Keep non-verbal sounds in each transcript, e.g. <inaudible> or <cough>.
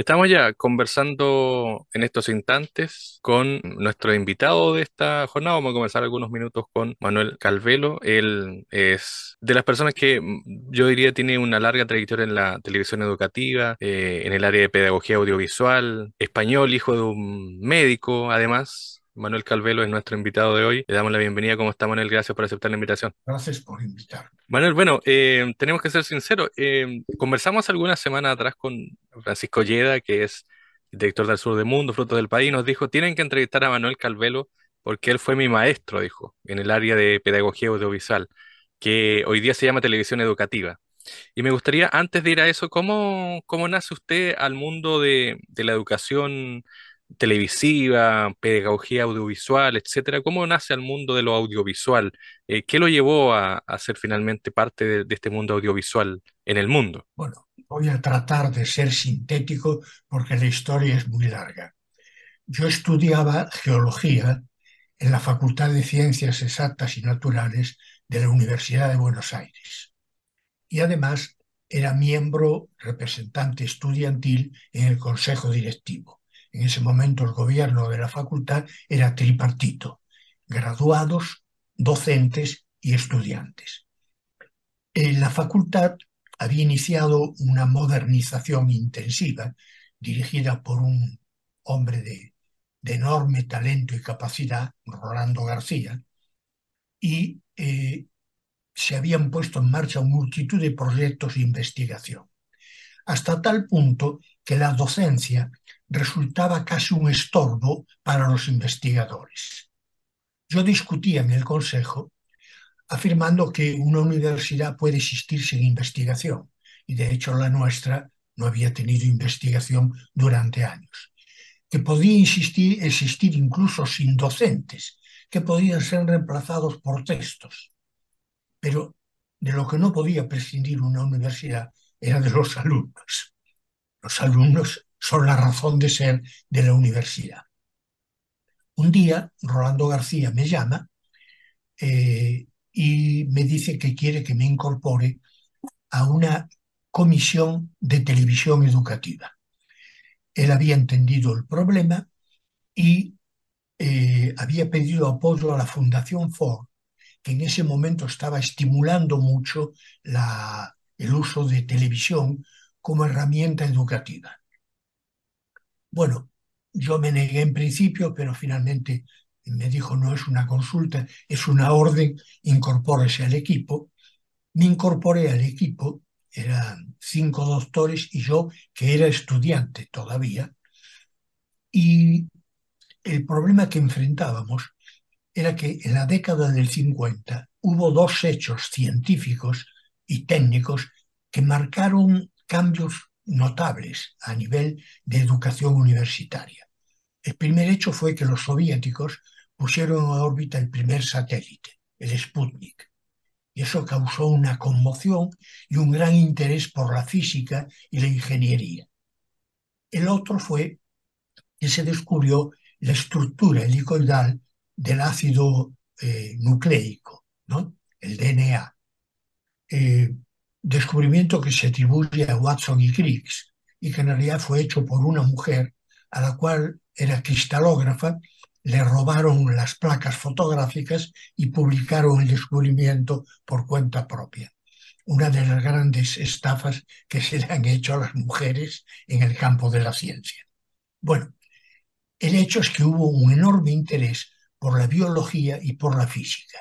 Estamos ya conversando en estos instantes con nuestro invitado de esta jornada. Vamos a conversar algunos minutos con Manuel Calvelo. Él es de las personas que mm, yo diría tiene una larga trayectoria en la televisión educativa, eh, en el área de pedagogía audiovisual, español, hijo de un médico, además. Manuel Calvelo es nuestro invitado de hoy. Le damos la bienvenida. ¿Cómo está, Manuel? Gracias por aceptar la invitación. Gracias por invitarme. Manuel, bueno, eh, tenemos que ser sinceros. eh, conversamos algunas semanas atrás con Francisco Lleda, que es director del Sur del Mundo, Fruto del País, y nos dijo, tienen que entrevistar a Manuel Calvelo porque él fue mi maestro, dijo, en el área de pedagogía audiovisual, que hoy día se llama televisión educativa. Y me gustaría, antes de ir a eso, ¿cómo, cómo nace usted al mundo de, de la educación televisiva, pedagogía audiovisual, etcétera? ¿Cómo nace al mundo de lo audiovisual? Eh, ¿qué lo llevó a, ser finalmente parte de, de este mundo audiovisual en el mundo? Bueno, voy a tratar de ser sintético porque la historia es muy larga. Yo estudiaba geología en la Facultad de Ciencias Exactas y Naturales de la Universidad de Buenos Aires y además era miembro representante estudiantil en el consejo directivo. En ese momento el gobierno de la facultad era tripartito, graduados, docentes y estudiantes. En la facultad había iniciado una modernización intensiva dirigida por un hombre de, de enorme talento y capacidad, Rolando García, y eh, se habían puesto en marcha multitud de proyectos de investigación, hasta tal punto que la docencia resultaba casi un estorbo para los investigadores. Yo discutía en el consejo afirmando que una universidad puede existir sin investigación, y de hecho la nuestra no había tenido investigación durante años, que podía existir, incluso sin docentes, que podían ser reemplazados por textos, pero de lo que no podía prescindir una universidad era de los alumnos. Los alumnos son la razón de ser de la universidad. Un día, Rolando García me llama eh, y me dice que quiere que me incorpore a una comisión de televisión educativa. Él había entendido el problema y eh, había pedido apoyo a la Fundación Ford, que en ese momento estaba estimulando mucho la, el uso de televisión como herramienta educativa. Bueno, yo me negué en principio, pero finalmente me dijo no es una consulta, es una orden, incorpórese al equipo. Me incorporé al equipo, eran cinco doctores y yo, que era estudiante todavía, y el problema que enfrentábamos era que en la década del 50 hubo dos hechos científicos y técnicos que marcaron cambios notables a nivel de educación universitaria. El primer hecho fue que los soviéticos pusieron en órbita el primer satélite, el Sputnik. Y eso causó una conmoción y un gran interés por la física y la ingeniería. El otro fue que se descubrió la estructura helicoidal del ácido eh, nucleico, ¿no? el DNA. Eh, descubrimiento que se atribuye a Watson y Crick y que en realidad fue hecho por una mujer a la cual era cristalógrafa, le robaron las placas fotográficas y publicaron el descubrimiento por cuenta propia. Una de las grandes estafas que se le han hecho a las mujeres en el campo de la ciencia. Bueno, el hecho es que hubo un enorme interés por la biología y por la física,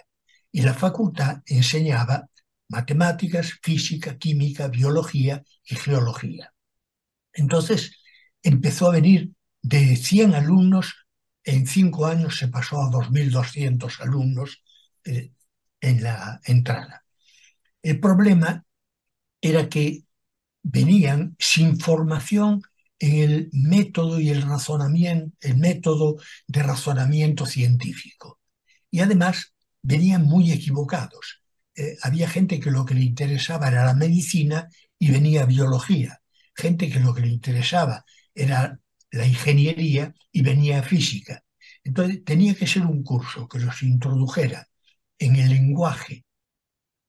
y la facultad enseñaba matemáticas, física, química, biología y geología. Entonces empezó a venir de 100 alumnos, en cinco años se pasó a 2.200 alumnos eh, en la entrada. El problema era que venían sin formación en el método y el razonamiento, el método de razonamiento científico. Y además venían muy equivocados eh, había gente que lo que le interesaba era la medicina y venía biología, gente que lo que le interesaba era la ingeniería y venía física. Entonces tenía que ser un curso que los introdujera en el lenguaje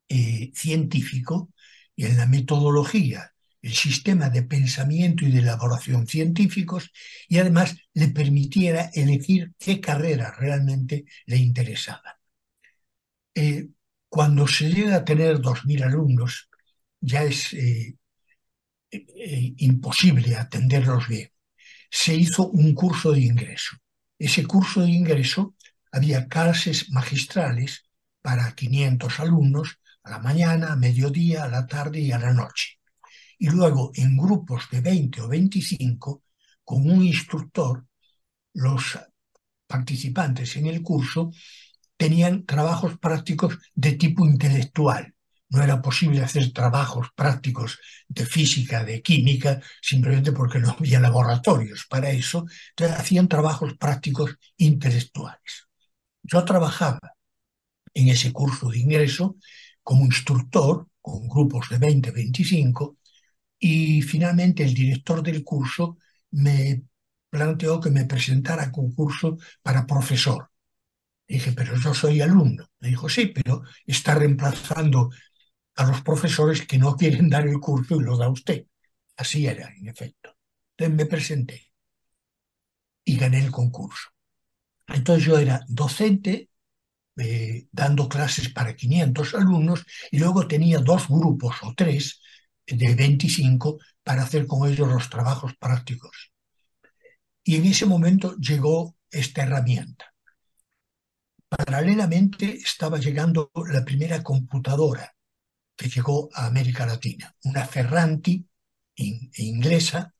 eh, científico y en la metodología el sistema de pensamiento y de elaboración científicos y además le permitiera elegir qué carrera realmente le interesaba. Eh, cuando se llega a tener 2.000 alumnos, ya es eh, eh, imposible atenderlos bien. Se hizo un curso de ingreso. Ese curso de ingreso había clases magistrales para 500 alumnos a la mañana, a mediodía, a la tarde y a la noche. Y luego en grupos de 20 o 25, con un instructor, los participantes en el curso tenían trabajos prácticos de tipo intelectual. No era posible hacer trabajos prácticos de física, de química, simplemente porque no había laboratorios para eso. Entonces hacían trabajos prácticos intelectuales. Yo trabajaba en ese curso de ingreso como instructor con grupos de 20, 25 y finalmente el director del curso me planteó que me presentara concurso para profesor dije, pero yo soy alumno. Me dijo, sí, pero está reemplazando a los profesores que no quieren dar el curso y lo da usted. Así era, en efecto. Entonces me presenté y gané el concurso. Entonces yo era docente eh, dando clases para 500 alumnos y luego tenía dos grupos o tres de 25 para hacer con ellos los trabajos prácticos. Y en ese momento llegó esta herramienta. Paralelamente estaba llegando la primera computadora que llegó a América Latina, una Ferranti inglesa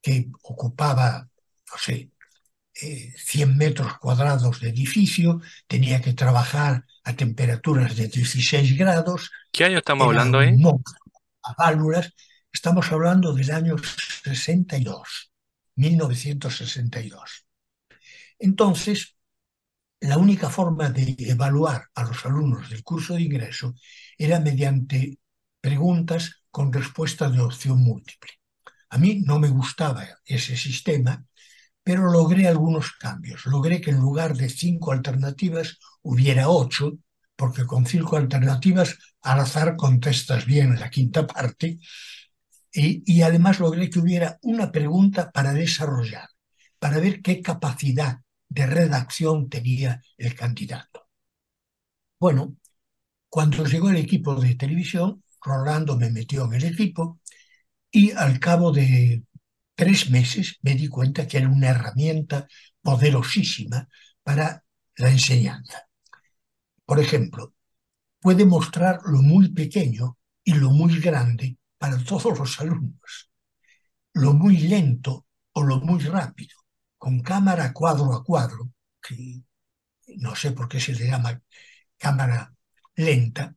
que ocupaba, no sé, 100 eh, metros cuadrados de edificio, tenía que trabajar a temperaturas de 16 grados. ¿Qué año estamos hablando ahí? A válvulas. Estamos hablando del año 62, 1962. Entonces, la única forma de evaluar a los alumnos del curso de ingreso era mediante preguntas con respuesta de opción múltiple. A mí no me gustaba ese sistema, pero logré algunos cambios. Logré que en lugar de cinco alternativas hubiera ocho, porque con cinco alternativas al azar contestas bien la quinta parte, y, y además logré que hubiera una pregunta para desarrollar, para ver qué capacidad de redacción tenía el candidato. Bueno, cuando llegó el equipo de televisión, Rolando me metió en el equipo y al cabo de tres meses me di cuenta que era una herramienta poderosísima para la enseñanza. Por ejemplo, puede mostrar lo muy pequeño y lo muy grande para todos los alumnos, lo muy lento o lo muy rápido, con cámara cuadro a cuadro, que no sé por qué se le llama cámara lenta,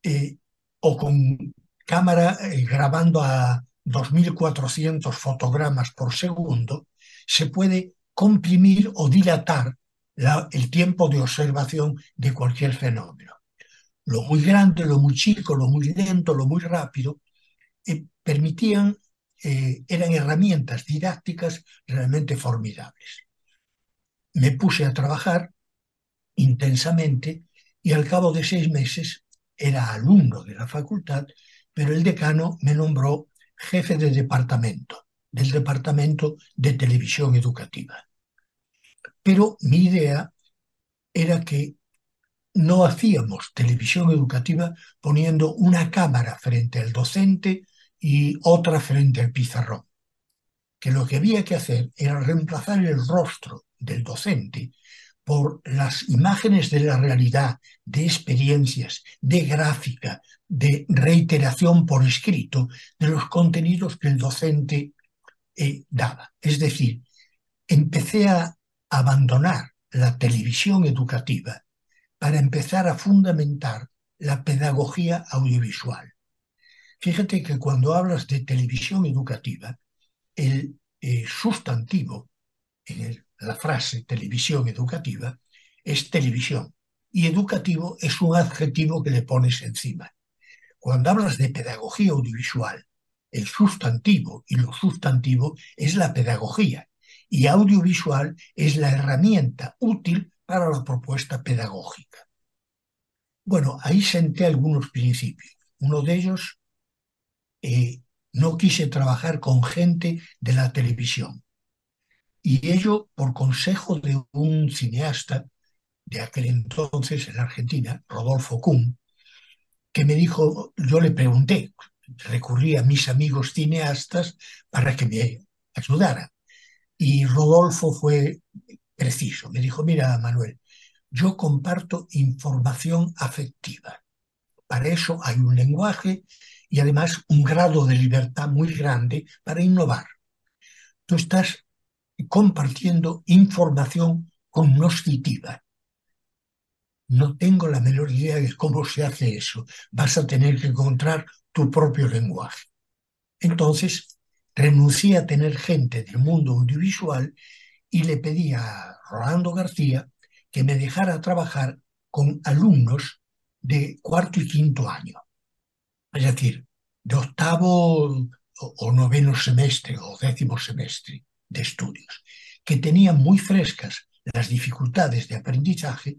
eh, o con cámara eh, grabando a 2.400 fotogramas por segundo, se puede comprimir o dilatar el tiempo de observación de cualquier fenómeno. Lo muy grande, lo muy chico, lo muy lento, lo muy rápido, eh, permitían eh, eran herramientas didácticas realmente formidables. Me puse a trabajar intensamente y al cabo de seis meses era alumno de la facultad, pero el decano me nombró jefe de departamento, del departamento de televisión educativa. Pero mi idea era que no hacíamos televisión educativa poniendo una cámara frente al docente y otra frente al pizarrón, que lo que había que hacer era reemplazar el rostro del docente por las imágenes de la realidad, de experiencias, de gráfica, de reiteración por escrito de los contenidos que el docente eh, daba. Es decir, empecé a abandonar la televisión educativa para empezar a fundamentar la pedagogía audiovisual. Fíjate que cuando hablas de televisión educativa, el eh, sustantivo en la frase televisión educativa es televisión y educativo es un adjetivo que le pones encima. Cuando hablas de pedagogía audiovisual, el sustantivo y lo sustantivo es la pedagogía y audiovisual es la herramienta útil para la propuesta pedagógica. Bueno, ahí senté algunos principios. Uno de ellos eh, no quise trabajar con gente de la televisión. Y ello por consejo de un cineasta de aquel entonces en Argentina, Rodolfo Kuhn, que me dijo, yo le pregunté, recurrí a mis amigos cineastas para que me ayudaran. Y Rodolfo fue preciso, me dijo, mira Manuel, yo comparto información afectiva. Para eso hay un lenguaje y además un grado de libertad muy grande para innovar. Tú estás compartiendo información cognoscitiva. No tengo la menor idea de cómo se hace eso. Vas a tener que encontrar tu propio lenguaje. Entonces, renuncié a tener gente del mundo audiovisual y le pedí a Rolando García que me dejara trabajar con alumnos de cuarto y quinto año. Es decir, de octavo o noveno semestre o décimo semestre de estudios, que tenían muy frescas las dificultades de aprendizaje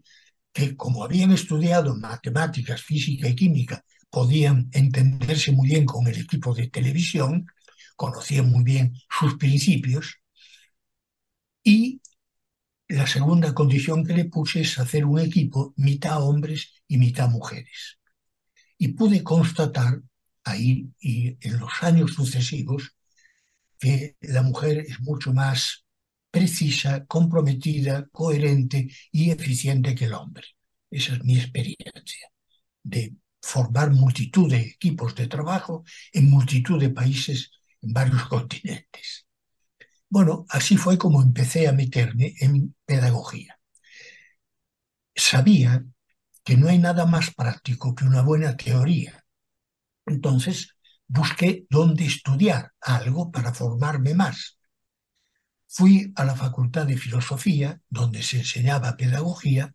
que como habían estudiado matemáticas, física y química, podían entenderse muy bien con el equipo de televisión, conocían muy bien sus principios, y la segunda condición que le puse es hacer un equipo mitad hombres y mitad mujeres. Y pude constatar ahí y en los años sucesivos que la mujer es mucho más precisa, comprometida, coherente y eficiente que el hombre. Esa es mi experiencia de formar multitud de equipos de trabajo en multitud de países en varios <laughs> continentes. Bueno, así fue como empecé a meterme en pedagogía. Sabía que no hay nada más práctico que una buena teoría. Entonces busqué dónde estudiar algo para formarme más. Fui a la Facultad de Filosofía, donde se enseñaba pedagogía,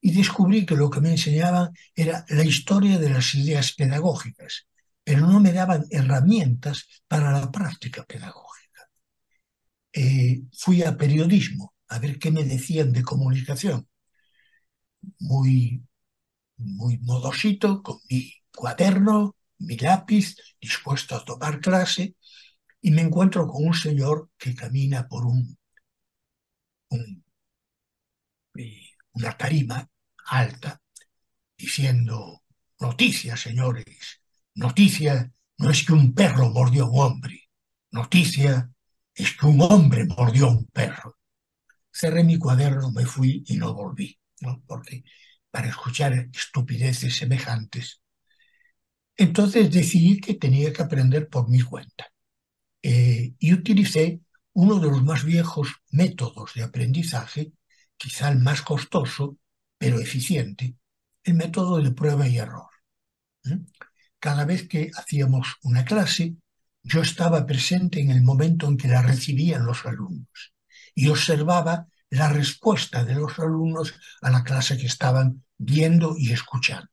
y descubrí que lo que me enseñaban era la historia de las ideas pedagógicas, pero no me daban herramientas para la práctica pedagógica. Eh, fui a periodismo a ver qué me decían de comunicación. Muy, muy modosito, con mi cuaderno, mi lápiz, dispuesto a tomar clase, y me encuentro con un señor que camina por un, una tarima alta, diciendo, noticia, señores, noticia no es que un perro mordió a un hombre, noticia es que un hombre mordió a un perro. Cerré mi cuaderno, me fui y no volví, porque para escuchar estupideces semejantes. Entonces decidí que tenía que aprender por mi cuenta. Eh, y utilicé uno de los más viejos métodos de aprendizaje, quizá el más costoso, pero eficiente, el método de prueba y error. Cada vez que hacíamos una clase, yo estaba presente en el momento en que la recibían los alumnos y observaba la respuesta de los alumnos a la clase que estaban viendo y escuchando.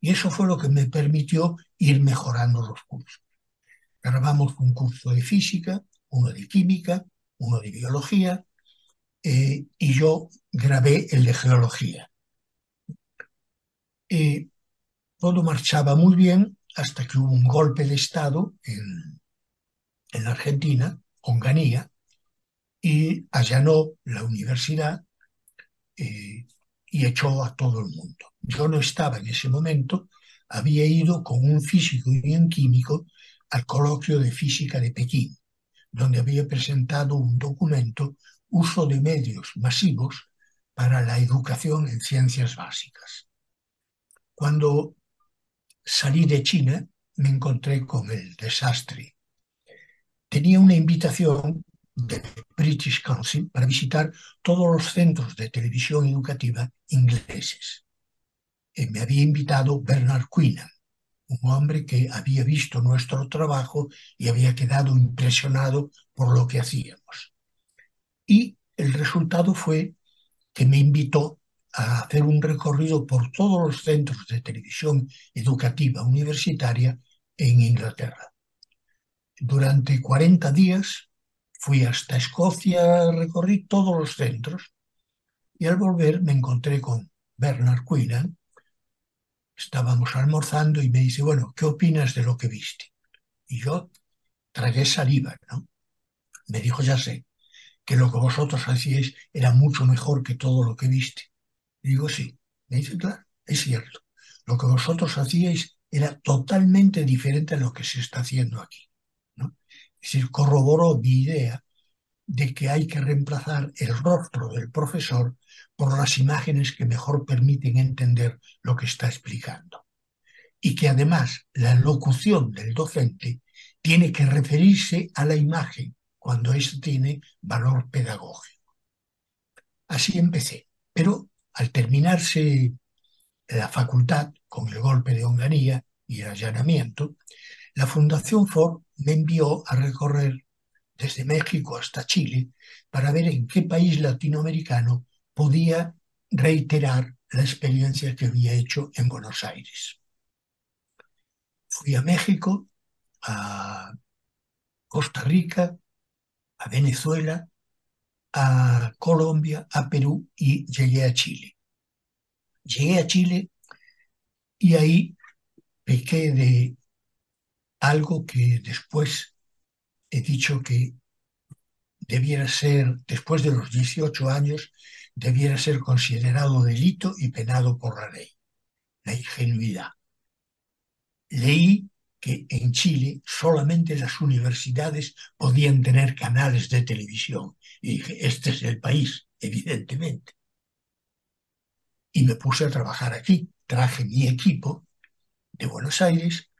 Y eso fue lo que me permitió ir mejorando los cursos. Grabamos un curso de física, uno de química, uno de biología, eh, y yo grabé el de geología. Eh, todo marchaba muy bien hasta que hubo un golpe de Estado en, en Argentina, Onganía, y allanó la universidad eh, y echó a todo el mundo. Yo no estaba en ese momento, había ido con un físico y un químico al coloquio de física de Pekín, donde había presentado un documento Uso de medios masivos para la educación en ciencias básicas. Cuando salí de China me encontré con el desastre. Tenía una invitación del British Council para visitar todos los centros de televisión educativa ingleses. Y me había invitado Bernard Quinnan, un hombre que había visto nuestro trabajo y había quedado impresionado por lo que hacíamos. Y el resultado fue que me invitó a hacer un recorrido por todos los centros de televisión educativa universitaria en Inglaterra. Durante 40 días fui hasta Escocia, recorrí todos los centros y al volver me encontré con Bernard Quinlan, estábamos almorzando y me dice, bueno, ¿qué opinas de lo que viste? Y yo tragué saliva, ¿no? Me dijo, ya sé, que lo que vosotros hacíais era mucho mejor que todo lo que viste. Y digo, sí. Me dice, claro, es cierto. Lo que vosotros hacíais era totalmente diferente a lo que se está haciendo aquí. ¿no? Es corroboró mi idea de que hay que reemplazar el rostro del profesor por las imágenes que mejor permiten entender lo que está explicando. Y que además la locución del docente tiene que referirse a la imagen cuando eso tiene valor pedagógico. Así empecé, pero al terminarse la facultad con el golpe de Onganía y el allanamiento, la Fundación Ford me envió a recorrer desde México hasta Chile para ver en qué país latinoamericano podía reiterar la experiencia que había hecho en Buenos Aires. Fui a México, a Costa Rica, a Venezuela, a Colombia, a Perú y llegué a Chile. Llegué a Chile y ahí pequé de algo que después he dicho que debiera ser, después de los 18 años, debiera ser considerado delito y penado por la ley, la ingenuidad. Leí que en Chile solamente las universidades podían tener canales de televisión. Y dije, este es el país, evidentemente. Y me puse a trabajar aquí. Traje mi equipo de Buenos Aires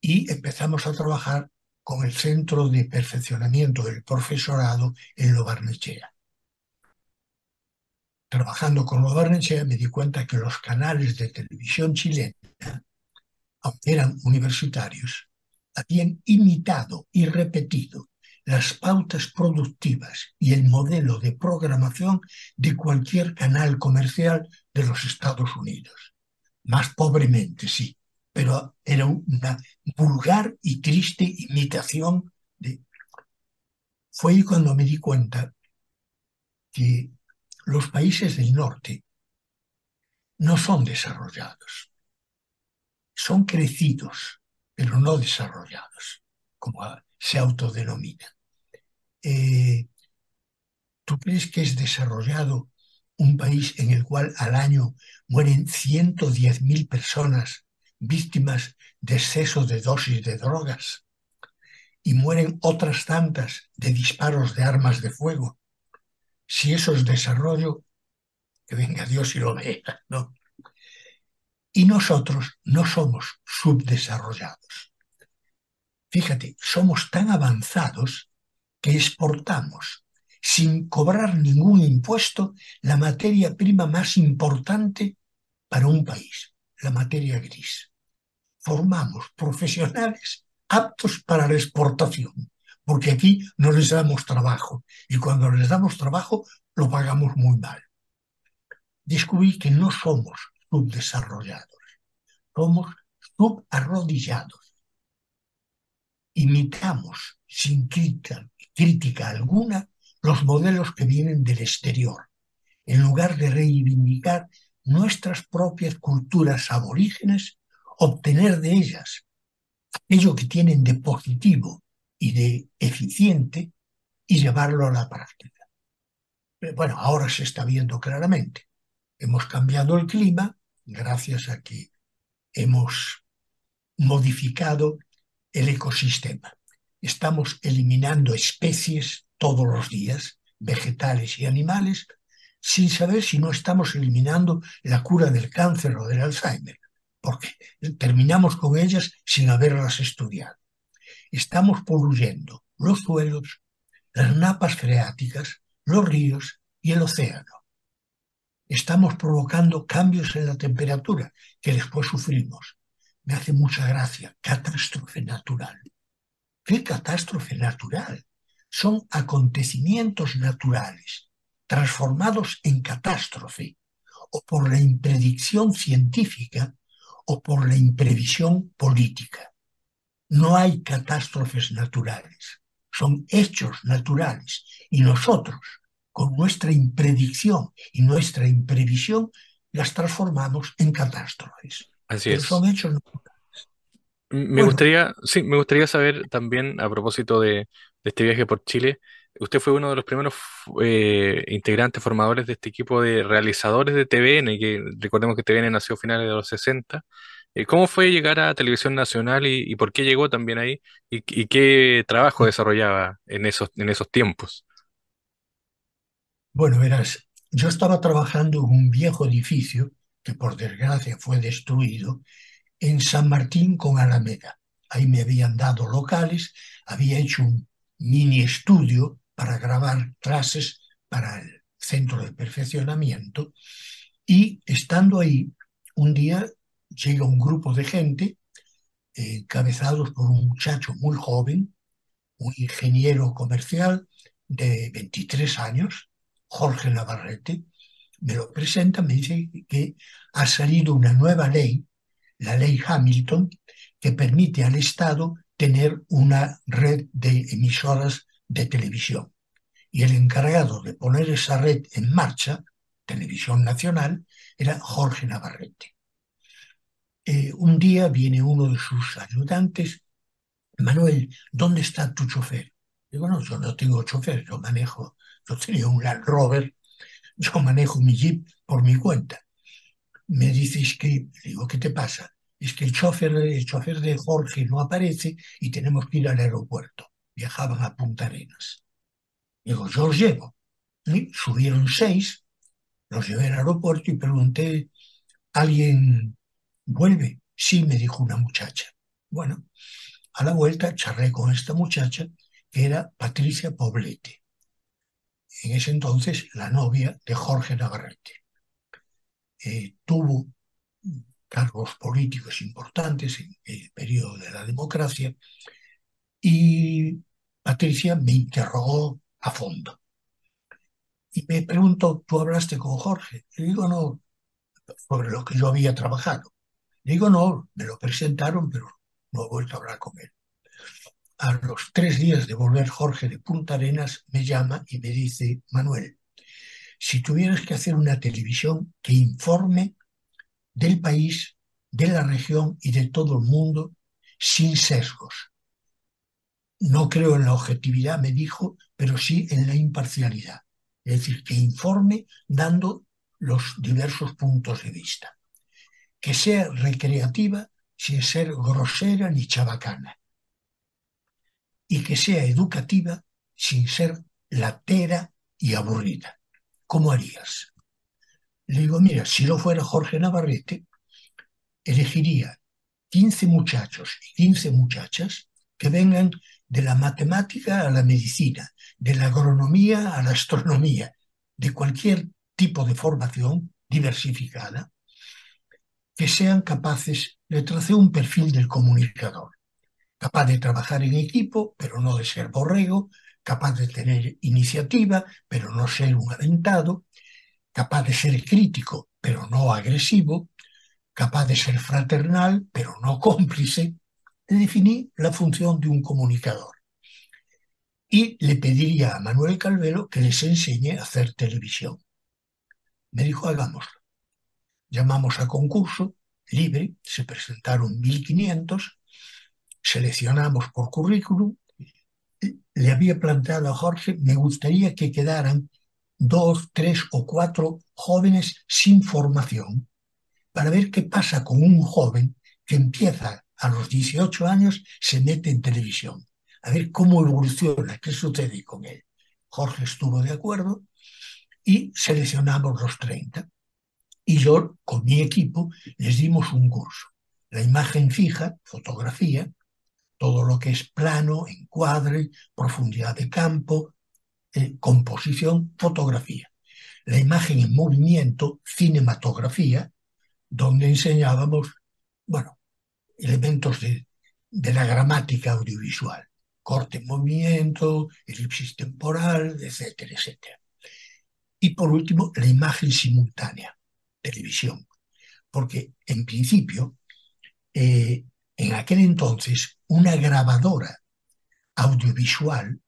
y empezamos a trabajar con el Centro de Perfeccionamiento del Profesorado en Lo Barnechea. Trabajando con Lo Barnechea me di cuenta que los canales de televisión chilena aunque eran universitarios, habían imitado y repetido las pautas productivas y el modelo de programación de cualquier canal comercial de los Estados Unidos. Más pobremente, sí, pero era una vulgar y triste imitación de... Fue ahí cuando me di cuenta que los países del norte no son desarrollados son crecidos, pero no desarrollados, como se autodenominan. Eh, ¿Tú crees que es desarrollado un país en el cual al año mueren 110.000 personas víctimas de exceso de dosis de drogas y mueren otras tantas de disparos de armas de fuego? Si eso es desarrollo, que venga Dios y lo vea, ¿no? Y nosotros no somos subdesarrollados. Fíjate, somos tan avanzados que exportamos sin cobrar ningún impuesto la materia prima más importante para un país, la materia gris. Formamos profesionales aptos para la exportación, porque aquí no les damos trabajo y cuando les damos trabajo lo pagamos muy mal. Descubrí que no somos subdesarrollados, somos subarrodillados. Imitamos sin crítica, crítica alguna los modelos que vienen del exterior, en lugar de reivindicar nuestras propias culturas aborígenes, obtener de ellas aquello que tienen de positivo y de eficiente y llevarlo a la práctica. Bueno, ahora se está viendo claramente. Hemos cambiado el clima, gracias a que hemos modificado el ecosistema. Estamos eliminando especies todos los días, vegetales y animales, sin saber si no estamos eliminando la cura del cáncer o del Alzheimer, porque terminamos con ellas sin haberlas estudiado. Estamos poluyendo los suelos, las napas freáticas, los ríos y el océano estamos provocando cambios en la temperatura que después sufrimos. Me hace mucha gracia. Catástrofe natural. ¿Qué catástrofe natural? Son acontecimientos naturales transformados en catástrofe o por la impredicción científica o por la imprevisión política. No hay catástrofes naturales, son hechos naturales y nosotros con nuestra impredicción y nuestra imprevisión, las transformamos en catástrofes. Así es. son hechos naturales. Me Bueno, gustaría, sí, me gustaría saber también, a propósito de, de este viaje por Chile, usted fue uno de los primeros eh, integrantes formadores de este equipo de realizadores de TVN, que recordemos que TVN nació a finales de los 60. Eh, ¿cómo fue llegar a Televisión Nacional y, por qué llegó también ahí? ¿Y, y qué trabajo desarrollaba en esos, en esos tiempos? bueno, verás, yo estaba trabajando en un viejo edificio que por desgracia fue destruido en San Martín con Alameda. Ahí me habían dado locales, había hecho un mini estudio para grabar clases para el centro de perfeccionamiento. Y estando ahí, un día llega un grupo de gente eh, encabezados por un muchacho muy joven, un ingeniero comercial de 23 años, Jorge Navarrete, me lo presenta, me dice que ha salido una nueva ley la ley Hamilton, que permite al Estado tener una red de emisoras de televisión. Y el encargado de poner esa red en marcha, Televisión Nacional, era Jorge Navarrete. Eh, un día viene uno de sus ayudantes, Manuel, ¿dónde está tu chofer? Digo, no, yo no tengo chofer, yo manejo, yo tenía un Land Rover, yo manejo mi Jeep por mi cuenta me dices que, digo, ¿qué te pasa? Es que el chofer, el de Jorge no aparece y tenemos que ir al aeropuerto. Viajaban a Punta Arenas. Digo, yo os llevo. Y subieron seis, los llevé al aeropuerto y pregunté, ¿alguien vuelve? Sí, me dijo una muchacha. Bueno, a la vuelta charlé con esta muchacha, que era Patricia Poblete. En ese entonces, la novia de Jorge Navarrete eh, tuvo cargos políticos importantes en el periodo de la democracia y Patricia me interrogó a fondo. Y me preguntó, ¿tú hablaste con Jorge? Le digo, no, sobre lo que yo había trabajado. Le digo, no, me lo presentaron, pero no he vuelto a hablar con él. A los tres días de volver Jorge de Punta Arenas, me llama y me dice, Manuel, si tuvieras que hacer una televisión que informe del país, de la región y de todo el mundo sin sesgos. No creo en la objetividad, me dijo, pero sí en la imparcialidad. Es decir, que informe dando los diversos puntos de vista. Que sea recreativa sin ser grosera ni chabacana. Y que sea educativa sin ser latera y aburrida. ¿cómo harías? Le digo, mira, si no fuera Jorge Navarrete, elegiría 15 muchachos y 15 muchachas que vengan de la matemática a la medicina, de la agronomía a la astronomía, de cualquier tipo de formación diversificada, que sean capaces de trazar un perfil del comunicador, capaz de trabajar en equipo, pero no de ser borrego, capaz de tener iniciativa, pero no ser un aventado, capaz de ser crítico, pero no agresivo, capaz de ser fraternal, pero no <laughs> cómplice, le definí la función de un comunicador. Y le pediría a Manuel Calvelo que les enseñe a hacer televisión. Me dijo, hagámoslo. Llamamos a concurso libre, se presentaron 1.500, seleccionamos por currículum le había planteado a Jorge, me gustaría que quedaran dos, tres o cuatro jóvenes sin formación para ver qué pasa con un joven que empieza a los 18 años, se mete en televisión, a ver cómo evoluciona, qué sucede con él. Jorge estuvo de acuerdo y seleccionamos los 30. Y yo, con mi equipo, les dimos un curso. La imagen fija, fotografía, todo lo que es plano, encuadre, profundidad de campo, eh, composición, fotografía. La imagen en movimiento, cinematografía, donde enseñábamos, bueno, elementos de, de la gramática audiovisual, corte en movimiento, elipsis temporal, etcétera, etcétera. Y por último, la imagen simultánea, televisión, porque en principio eh, en aquel entonces, una grabadora audiovisual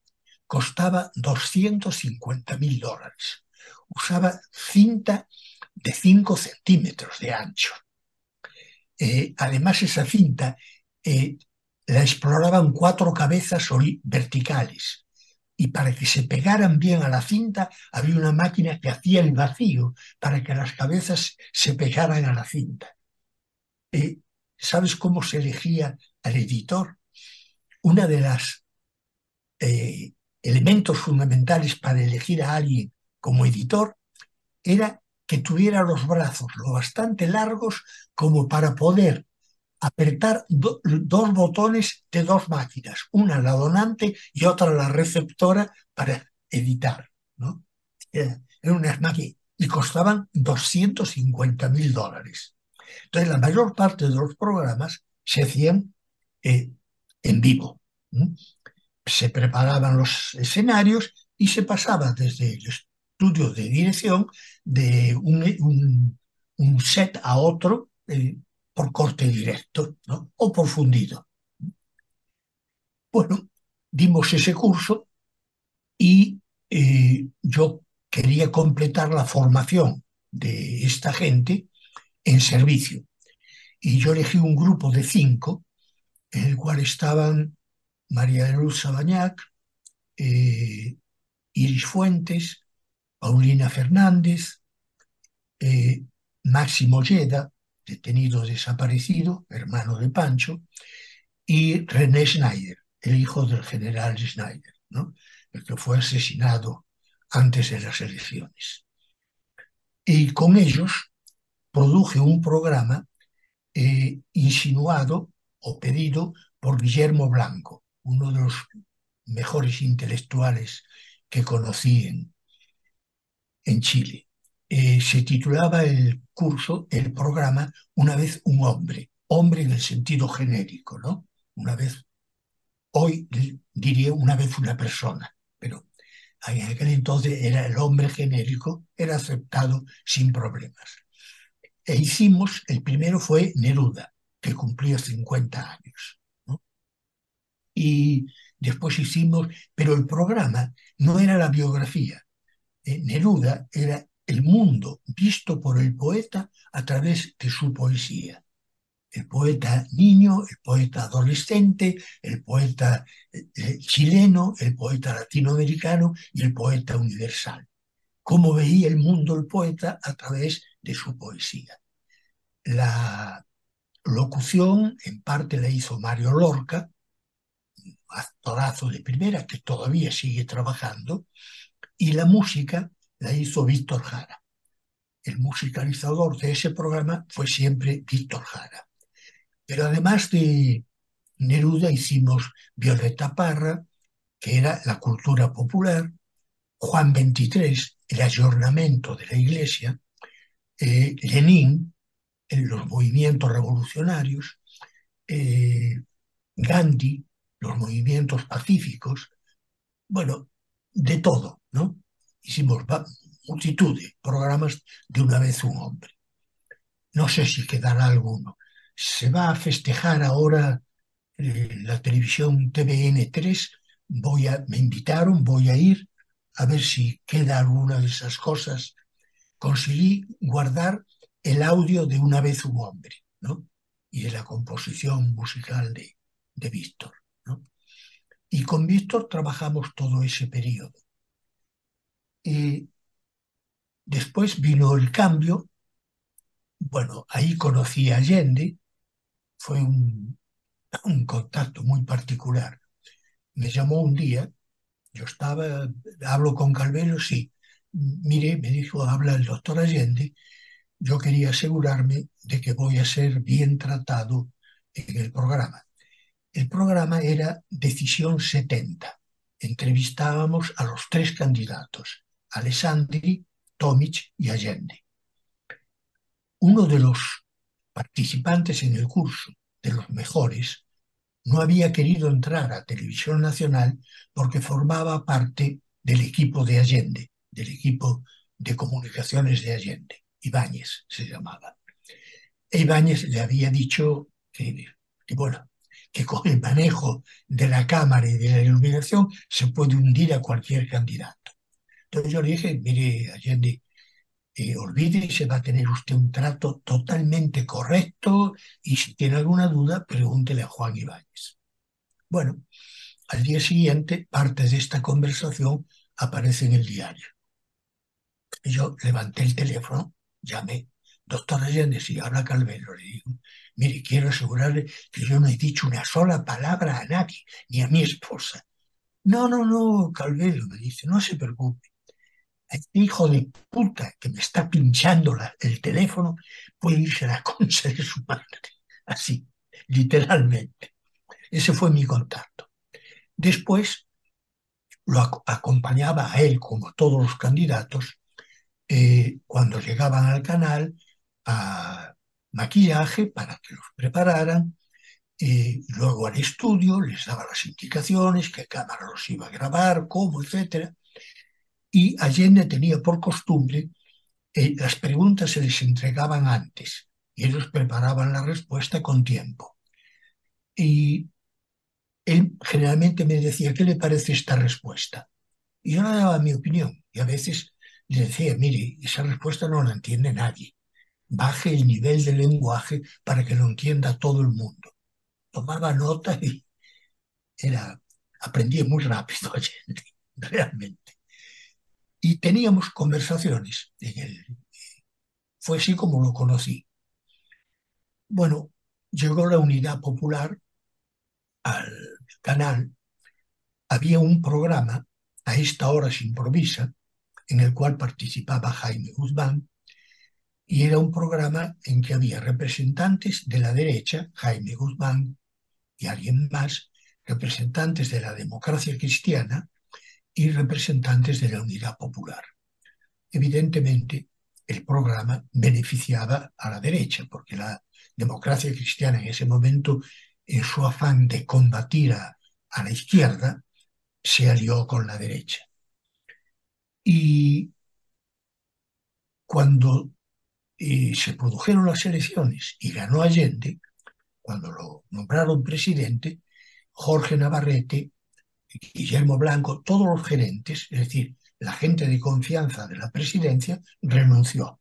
costaba 250 mil dólares. Usaba cinta de 5 centímetros de ancho. Eh, además, esa cinta eh, la exploraban cuatro cabezas verticales y para que se pegaran bien a la cinta había una máquina que hacía el vacío para que las cabezas se pegaran a la cinta. Eh, ¿Sabes cómo se elegía al editor? Una de las elementos fundamentales para elegir a alguien como editor era que tuviera los brazos lo bastante largos como para poder apretar dos botones de dos máquinas, una la donante y otra la receptora para editar. ¿no? Eran unas máquinas y costaban 250 mil dólares. Entonces, la mayor parte de los programas se hacían eh, en vivo. Se preparaban los escenarios y se pasaba desde el estudio de dirección de un, set a otro eh, por corte directo o por fundido. Bueno, dimos ese curso y eh, yo quería completar la formación de esta gente en servicio. Y yo elegí un grupo de cinco, en el cual estaban María Luz Sabañac, eh, Iris Fuentes, Paulina Fernández, eh, Máximo Lleda, detenido desaparecido, hermano de Pancho, y René Schneider, el hijo del general Schneider, el que fue asesinado antes de las elecciones. Y con ellos produje un programa eh, insinuado o pedido por Guillermo Blanco, uno de los mejores intelectuales que conocí en, Chile. Eh, se titulaba el curso, el programa, Una vez un hombre, hombre en el sentido genérico, ¿no? Una vez, hoy diría una vez una persona, pero en aquel entonces era el hombre genérico, era aceptado sin problemas. E hicimos, el primero fue Neruda, que cumplió 50 años. Y después hicimos, pero el programa no era la biografía. Eh, Neruda era el mundo visto por el poeta a través de su poesía. El poeta niño, el poeta adolescente, el poeta eh, eh, chileno, el poeta latinoamericano y el poeta universal. Cómo veía el mundo el poeta a través de su poesía. La locución en parte la hizo Mario Lorca, actorazo de primera que todavía sigue trabajando, y la música la hizo Víctor Jara. El musicalizador de ese programa fue siempre Víctor Jara. Pero además de Neruda hicimos Violeta Parra, que era la cultura popular, Juan XXIII, el ayornamiento de la iglesia, eh, Lenin, en los movimientos revolucionarios, eh, Gandhi, los movimientos pacíficos, bueno, de todo, ¿no? hicimos multitud de programas de una vez un hombre. No sé si quedará alguno. Se va a festejar ahora eh, la televisión TVN3. Voy a, me invitaron, voy a ir a ver si queda alguna de esas cosas. Conseguí guardar el audio de una vez un hombre, ¿no? Y de la composición musical de, de Víctor. Y con Víctor trabajamos todo ese periodo. Y después vino el cambio. Bueno, ahí conocí a Allende. Fue un, contacto muy particular. Me llamó un día. Yo estaba, hablo con Calvelo, sí. Mire, me dijo, habla el doctor Allende. Yo quería asegurarme de que voy a ser bien tratado en el programa. El programa era Decisión 70. Entrevistábamos a los tres candidatos. Alessandri, Tomic y Allende. Uno de los participantes en el curso, de los mejores, no había querido entrar a Televisión Nacional porque formaba parte del equipo de Allende, del equipo de comunicaciones de Allende. Ibáñez se llamaba. E Ibáñez le había dicho que, que, bueno, que con el manejo de la cámara y de la iluminación se puede hundir a cualquier candidato. Entonces yo le dije, mire, Allende, eh, olvídese, va a tener usted un trato totalmente correcto y si tiene alguna duda, pregúntele a Juan Ibáñez. Bueno, al día siguiente, parte de esta conversación aparece en el diario. Yo levanté el teléfono, llamé, doctor Allende, si habla Calvelo, le digo, mire, quiero asegurarle que yo no he dicho una sola palabra a nadie, ni a mi esposa. No, no, no, Calvelo, me dice, no se preocupe. Este hijo de puta que me está pinchando el teléfono puede irse a la <laughs> concha de su madre. Así, literalmente. Ese fue mi contacto. Después lo acompañaba a él, como todos los candidatos, eh, cuando llegaban al canal a maquillaje para que los prepararan, y luego al estudio les daba las indicaciones, qué cámara los iba a grabar, cómo, etc. Y Allende tenía por costumbre, eh, las preguntas se les entregaban antes y ellos preparaban la respuesta con tiempo. Y él generalmente me decía, ¿qué le parece esta respuesta? Y yo le daba mi opinión y a veces le decía, mire, esa respuesta no la entiende nadie. Baje el nivel de lenguaje para que lo entienda todo el mundo. Tomaba nota y era, aprendí muy rápido, <laughs> realmente. Y teníamos conversaciones. fue así como lo conocí. Bueno, llegó la unidad popular al canal, había un programa, a esta hora se improvisa, en el cual participaba Jaime Guzmán, y era un programa en que había representantes de la derecha, Jaime Guzmán y alguien más, representantes de la democracia cristiana y representantes de la unidad popular. Evidentemente, el programa beneficiaba a la derecha, porque la democracia cristiana en ese momento en su afán de combatir a, la izquierda, se alió con la derecha. Y cuando eh, se produjeron las elecciones y ganó Allende, cuando lo nombraron presidente, Jorge Navarrete, Guillermo Blanco, todos los gerentes, es decir, la gente de confianza de la presidencia, renunció.